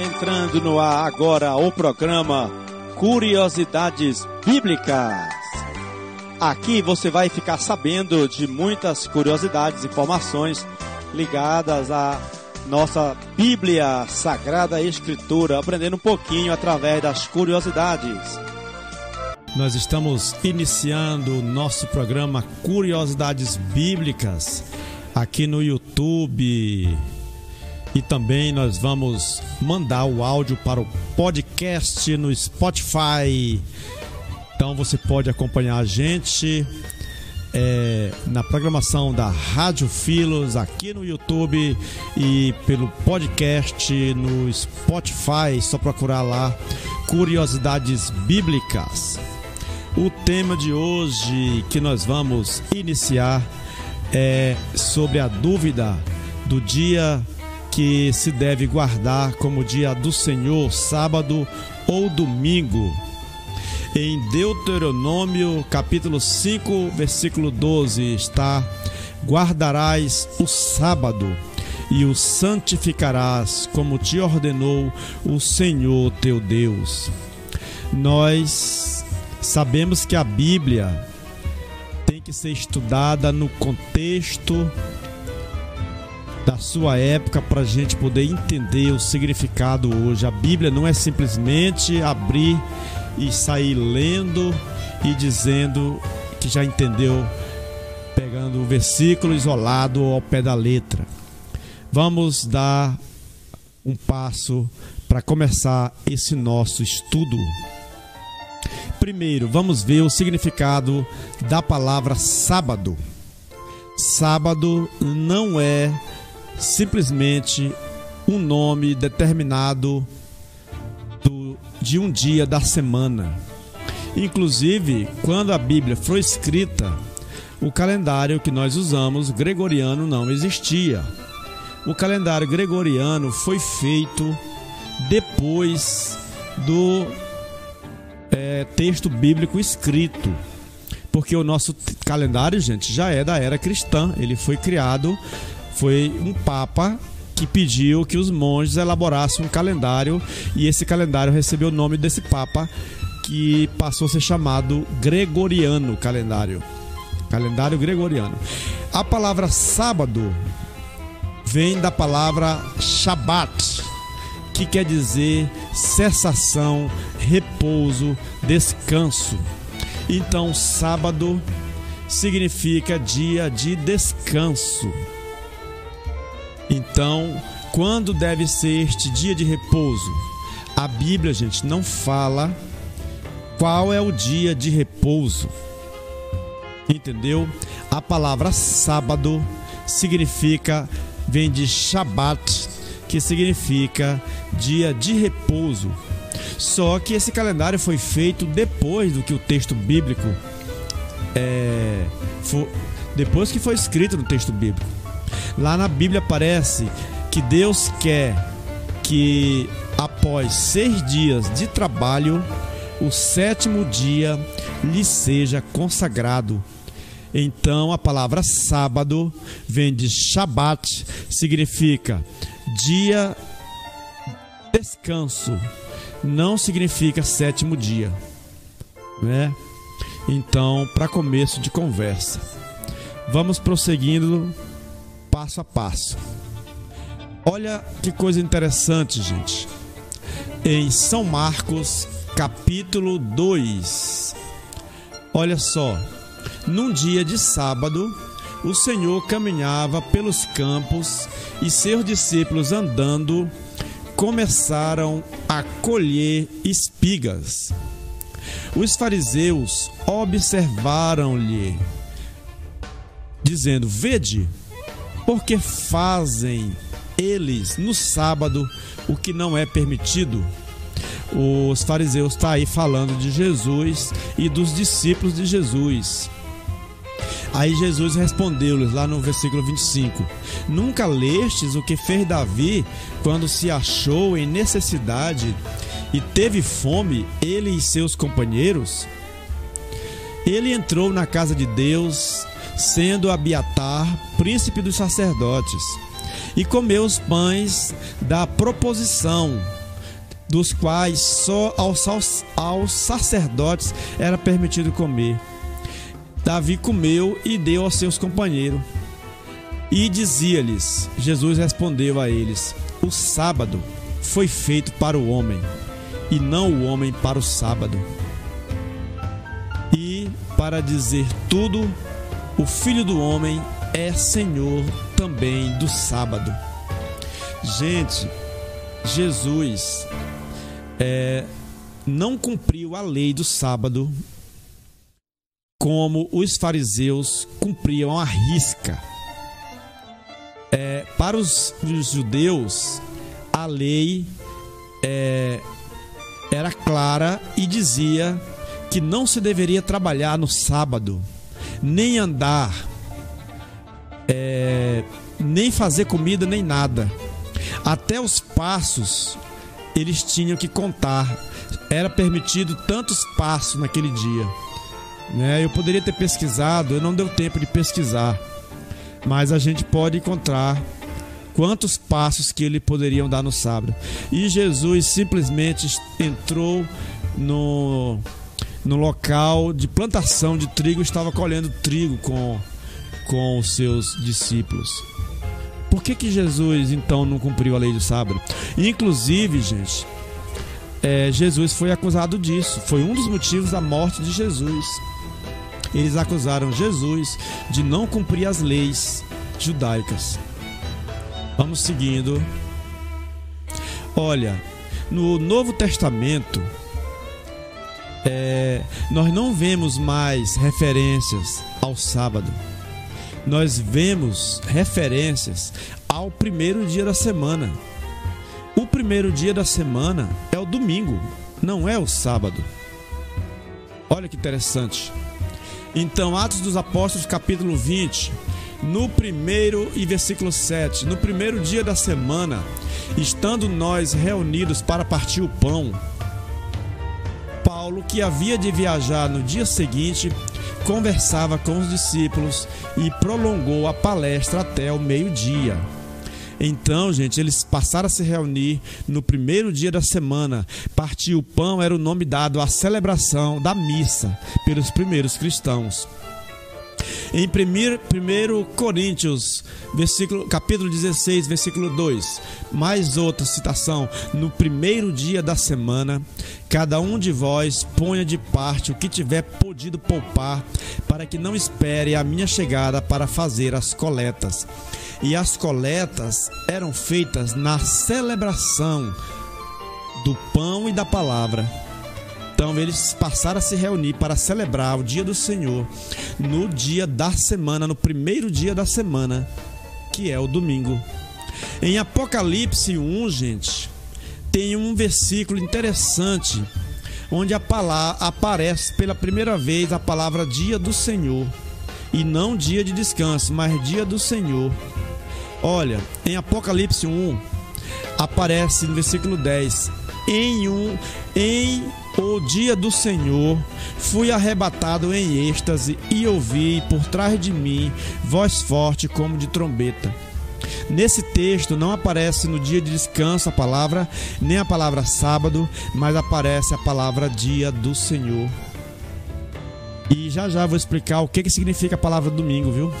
Entrando no ar agora o programa Curiosidades Bíblicas. Aqui você vai ficar sabendo de muitas curiosidades, informações ligadas à nossa Bíblia Sagrada Escritura, aprendendo um pouquinho através das curiosidades. Nós estamos iniciando o nosso programa Curiosidades Bíblicas aqui no YouTube e também nós vamos mandar o áudio para o podcast no Spotify. Então você pode acompanhar a gente é, na programação da Rádio Filos aqui no YouTube e pelo podcast no Spotify. Só procurar lá Curiosidades Bíblicas. O tema de hoje que nós vamos iniciar é sobre a dúvida do dia que se deve guardar como dia do Senhor, sábado ou domingo. Em Deuteronômio, capítulo 5, versículo 12, está: Guardarás o sábado e o santificarás, como te ordenou o Senhor teu Deus. Nós sabemos que a Bíblia tem que ser estudada no contexto da sua época para a gente poder entender o significado hoje. A Bíblia não é simplesmente abrir e sair lendo e dizendo que já entendeu, pegando o versículo isolado ao pé da letra. Vamos dar um passo para começar esse nosso estudo. Primeiro, vamos ver o significado da palavra sábado. Sábado não é simplesmente um nome determinado do, de um dia da semana. Inclusive, quando a Bíblia foi escrita, o calendário que nós usamos, gregoriano, não existia. O calendário gregoriano foi feito depois do é, texto bíblico escrito. Porque o nosso calendário, gente, já é da era cristã. Ele foi criado foi um papa que pediu que os monges elaborassem um calendário e esse calendário recebeu o nome desse papa que passou a ser chamado Gregoriano calendário. Calendário gregoriano. A palavra sábado vem da palavra Shabat, que quer dizer cessação, repouso, descanso. Então, sábado significa dia de descanso. Então, quando deve ser este dia de repouso? A Bíblia, gente, não fala qual é o dia de repouso. Entendeu? A palavra sábado significa, vem de Shabat, que significa dia de repouso. Só que esse calendário foi feito depois do que o texto bíblico é, foi, depois que foi escrito no texto bíblico. Lá na Bíblia aparece que Deus quer que após seis dias de trabalho, o sétimo dia lhe seja consagrado. Então a palavra sábado vem de Shabat, significa dia descanso, não significa sétimo dia, né? Então, para começo de conversa, vamos prosseguindo passo a passo. Olha que coisa interessante, gente. Em São Marcos, capítulo 2. Olha só. Num dia de sábado, o Senhor caminhava pelos campos e seus discípulos andando começaram a colher espigas. Os fariseus observaram-lhe, dizendo: Vede, porque fazem eles no sábado o que não é permitido. Os fariseus estão tá aí falando de Jesus e dos discípulos de Jesus. Aí Jesus respondeu-lhes lá no versículo 25: Nunca lestes o que fez Davi quando se achou em necessidade e teve fome, ele e seus companheiros? Ele entrou na casa de Deus sendo Abiatar príncipe dos sacerdotes, e comeu os pães da proposição, dos quais só aos, aos, aos sacerdotes era permitido comer. Davi comeu e deu aos seus companheiros. E dizia-lhes: Jesus respondeu a eles: O sábado foi feito para o homem, e não o homem para o sábado. E para dizer tudo, o Filho do Homem é Senhor também do sábado. Gente, Jesus é, não cumpriu a lei do sábado como os fariseus cumpriam a risca. É, para os, os, judeus, a lei é, era clara e dizia que não se deveria trabalhar no sábado, nem andar, é, nem fazer comida, nem nada. Até os passos eles tinham que contar. Era permitido tantos passos naquele dia. Né? Eu poderia ter pesquisado, eu não deu tempo de pesquisar, mas a gente pode encontrar quantos passos que ele poderiam dar no sábado. E Jesus simplesmente entrou no, no local de plantação de trigo, estava colhendo trigo com, com os seus discípulos. Por que, que Jesus então não cumpriu a lei do sábado? Inclusive, gente, é, Jesus foi acusado disso. Foi um dos motivos da morte de Jesus. Eles acusaram Jesus de não cumprir as leis judaicas. Vamos seguindo. Olha, no Novo Testamento, é, nós não vemos mais referências ao sábado. Nós vemos referências ao primeiro dia da semana. O primeiro dia da semana é o domingo, não é o sábado. Olha que interessante. Então, Atos dos Apóstolos, capítulo 20, no primeiro e versículo 7, no primeiro dia da semana, estando nós reunidos para partir o pão, Paulo, que havia de viajar no dia seguinte, conversava com os discípulos e prolongou a palestra até o meio-dia. Então, gente, eles passaram a se reunir no primeiro dia da semana. Partir o pão era o nome dado à celebração da missa pelos primeiros cristãos. Em 1 Coríntios, versículo, capítulo 16, versículo 2, mais outra citação: No primeiro dia da semana, cada um de vós ponha de parte o que tiver podido poupar, para que não espere a minha chegada para fazer as coletas e as coletas eram feitas na celebração do pão e da palavra. Então eles passaram a se reunir para celebrar o dia do Senhor no dia da semana, no primeiro dia da semana, que é o domingo. Em Apocalipse 1, gente, tem um versículo interessante onde a palavra aparece pela primeira vez a palavra dia do Senhor e não dia de descanso, mas dia do Senhor. Olha, em Apocalipse 1 aparece no versículo 10: Em um em o dia do Senhor fui arrebatado em êxtase e ouvi por trás de mim voz forte como de trombeta. Nesse texto não aparece no dia de descanso a palavra, nem a palavra sábado, mas aparece a palavra dia do Senhor. E já já vou explicar o que, que significa a palavra domingo, viu?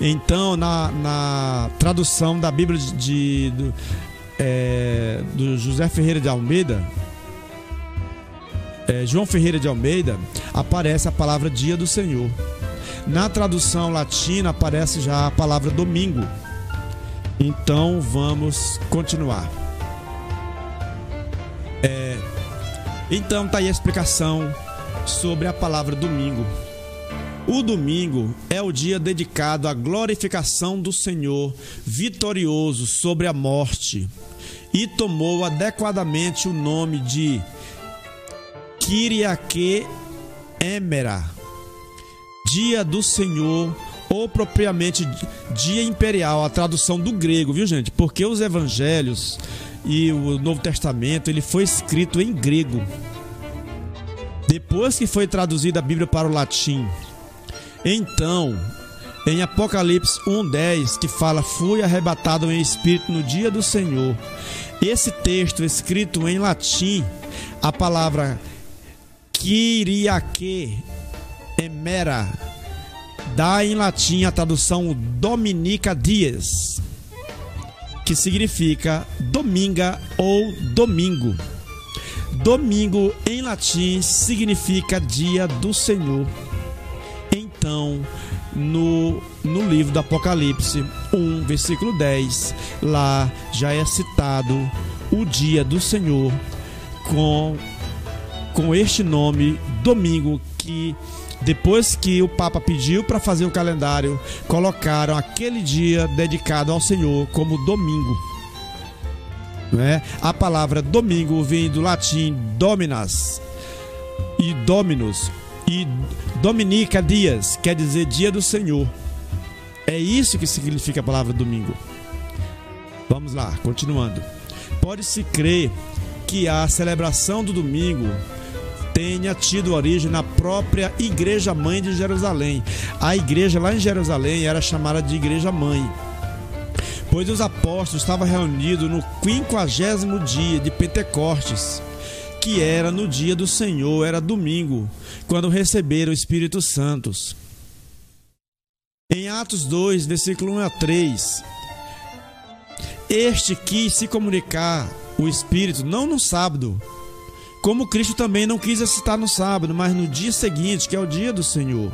Então, na, na tradução da Bíblia de, de é, do José Ferreira de Almeida, é, João Ferreira de Almeida, aparece a palavra dia do Senhor. Na tradução latina aparece já a palavra domingo. Então vamos continuar. É, então tá aí a explicação sobre a palavra domingo. O domingo é o dia dedicado à glorificação do Senhor, vitorioso sobre a morte, e tomou adequadamente o nome de Kyriake Emera, Dia do Senhor, ou propriamente Dia Imperial, a tradução do grego, viu gente? Porque os evangelhos e o Novo Testamento, ele foi escrito em grego. Depois que foi traduzida a Bíblia para o latim, então, em Apocalipse 1:10, que fala: "Fui arrebatado em espírito no dia do Senhor". Esse texto escrito em latim, a palavra Kyriake emera dá em latim a tradução Dominica Dies, que significa dominga ou domingo. Domingo em latim significa dia do Senhor. Então, no, no livro do Apocalipse 1, versículo 10, lá já é citado o dia do Senhor com, com este nome, domingo, que depois que o Papa pediu para fazer o calendário, colocaram aquele dia dedicado ao Senhor como domingo. Né? A palavra domingo vem do latim dominas e dominus e dominica dias, quer dizer dia do Senhor. É isso que significa a palavra domingo. Vamos lá, continuando. Pode-se crer que a celebração do domingo tenha tido origem na própria Igreja Mãe de Jerusalém. A igreja lá em Jerusalém era chamada de Igreja Mãe. Pois os apóstolos estavam reunidos no quinquagésimo dia de Pentecostes, que era no dia do Senhor, era domingo, quando receberam o Espírito Santo. Em Atos 2, versículo 1 a 3, este quis se comunicar o Espírito não no sábado, como Cristo também não quis estar no sábado, mas no dia seguinte, que é o dia do Senhor.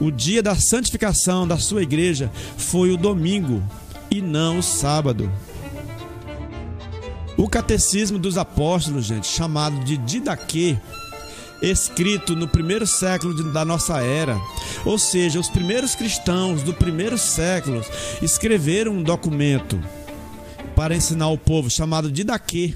O dia da santificação da sua igreja foi o domingo e não o sábado. O catecismo dos apóstolos, gente, chamado de Didaquê, escrito no primeiro século da nossa era, ou seja, os primeiros cristãos do primeiro século escreveram um documento para ensinar o povo chamado Didaquê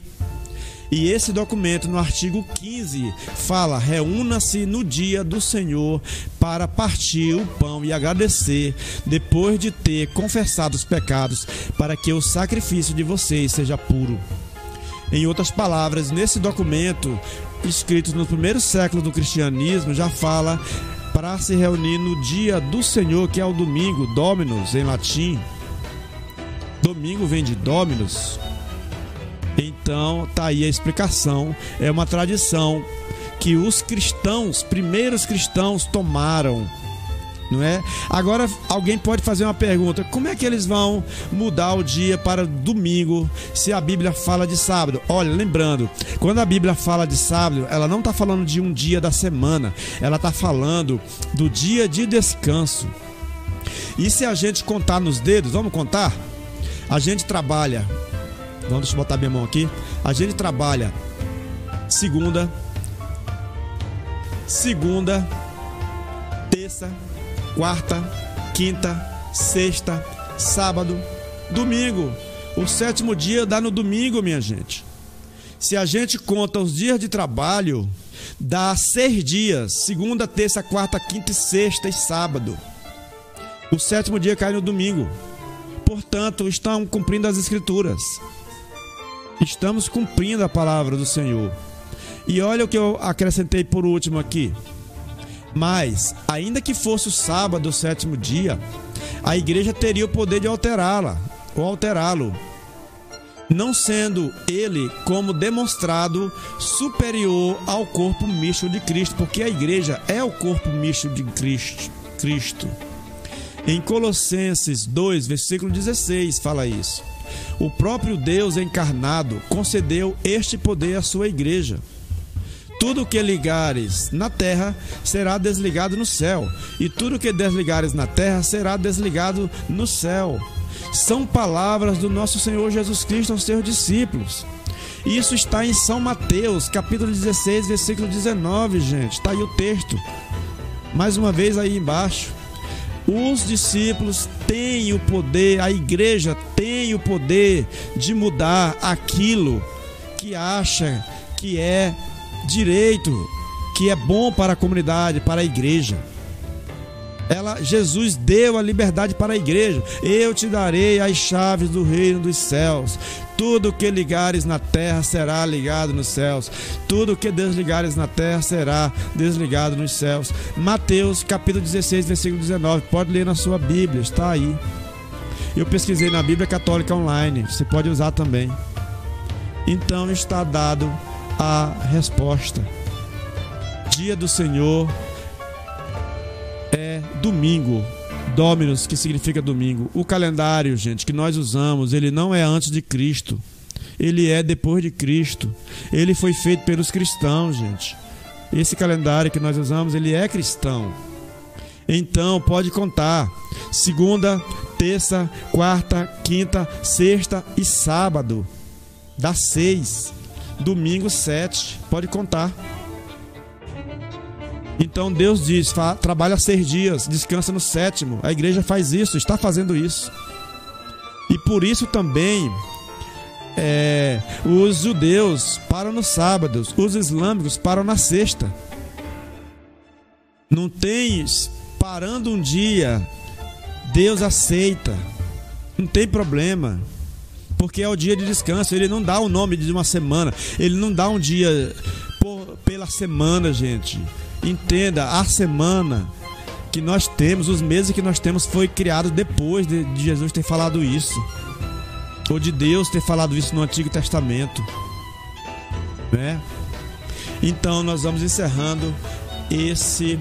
e esse documento, no artigo 15, fala: reúna-se no dia do Senhor para partir o pão e agradecer, depois de ter confessado os pecados, para que o sacrifício de vocês seja puro. Em outras palavras, nesse documento, escrito no primeiro século do cristianismo, já fala para se reunir no dia do Senhor, que é o domingo, Dominus em latim. Domingo vem de Dominus, então, tá aí a explicação. É uma tradição que os cristãos, primeiros cristãos, tomaram. Não é? Agora alguém pode fazer uma pergunta: como é que eles vão mudar o dia para domingo se a Bíblia fala de sábado? Olha, lembrando, quando a Bíblia fala de sábado, ela não está falando de um dia da semana, ela está falando do dia de descanso. E se a gente contar nos dedos, vamos contar? A gente trabalha Vamos botar minha mão aqui. A gente trabalha segunda, segunda, terça, quarta, quinta, sexta, sábado, domingo. O sétimo dia dá no domingo, minha gente. Se a gente conta os dias de trabalho, dá seis dias: segunda, terça, quarta, quinta sexta e sábado. O sétimo dia cai no domingo. Portanto, estão cumprindo as escrituras estamos cumprindo a palavra do Senhor. E olha o que eu acrescentei por último aqui. Mas, ainda que fosse o sábado, o sétimo dia, a igreja teria o poder de alterá-la ou alterá-lo, não sendo ele como demonstrado superior ao corpo misto de Cristo, porque a igreja é o corpo misto de Cristo. Cristo. Em Colossenses 2, versículo 16, fala isso. O próprio Deus encarnado concedeu este poder à sua igreja. Tudo que ligares na terra será desligado no céu, e tudo que desligares na terra será desligado no céu. São palavras do nosso Senhor Jesus Cristo aos seus discípulos. Isso está em São Mateus, capítulo 16, versículo 19, gente. Está aí o texto. Mais uma vez aí embaixo. Os discípulos têm o poder, a igreja tem o poder de mudar aquilo que acha que é direito, que é bom para a comunidade, para a igreja. Ela, Jesus deu a liberdade para a igreja. Eu te darei as chaves do reino dos céus. Tudo que ligares na terra será ligado nos céus. Tudo que desligares na terra será desligado nos céus. Mateus capítulo 16, versículo 19. Pode ler na sua Bíblia, está aí. Eu pesquisei na Bíblia Católica Online, você pode usar também. Então está dado a resposta. Dia do Senhor é domingo. Dominus, que significa domingo. O calendário, gente, que nós usamos, ele não é antes de Cristo. Ele é depois de Cristo. Ele foi feito pelos cristãos, gente. Esse calendário que nós usamos, ele é cristão. Então, pode contar. Segunda, terça, quarta, quinta, sexta e sábado. Dá seis. Domingo, sete. Pode contar. Então Deus diz: trabalha seis dias, descansa no sétimo. A igreja faz isso, está fazendo isso. E por isso também é, os judeus param nos sábados, os islâmicos param na sexta. Não tens parando um dia, Deus aceita, não tem problema, porque é o dia de descanso. Ele não dá o nome de uma semana, ele não dá um dia por, pela semana, gente. Entenda, a semana que nós temos, os meses que nós temos, foi criado depois de, de Jesus ter falado isso. Ou de Deus ter falado isso no Antigo Testamento. Né? Então nós vamos encerrando esse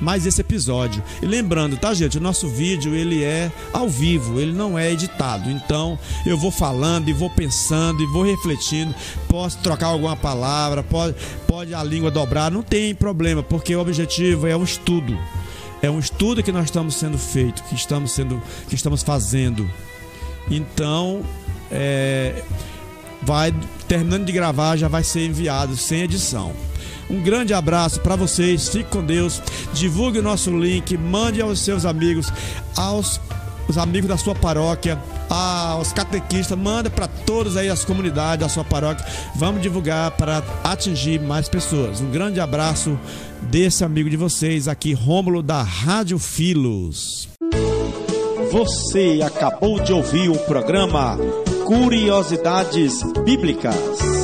mais esse episódio. E lembrando, tá, gente? O nosso vídeo ele é ao vivo, ele não é editado. Então eu vou falando e vou pensando e vou refletindo. Posso trocar alguma palavra, pode, pode a língua dobrar, não tem problema, porque o objetivo é um estudo. É um estudo que nós estamos sendo feito, que estamos sendo, que estamos fazendo. Então, é, vai terminando de gravar, já vai ser enviado sem edição. Um grande abraço para vocês, fique com Deus, divulgue o nosso link, mande aos seus amigos, aos os amigos da sua paróquia, aos catequistas, manda para todos aí as comunidades da sua paróquia. Vamos divulgar para atingir mais pessoas. Um grande abraço desse amigo de vocês aqui, Rômulo da Rádio Filos. Você acabou de ouvir o programa Curiosidades Bíblicas.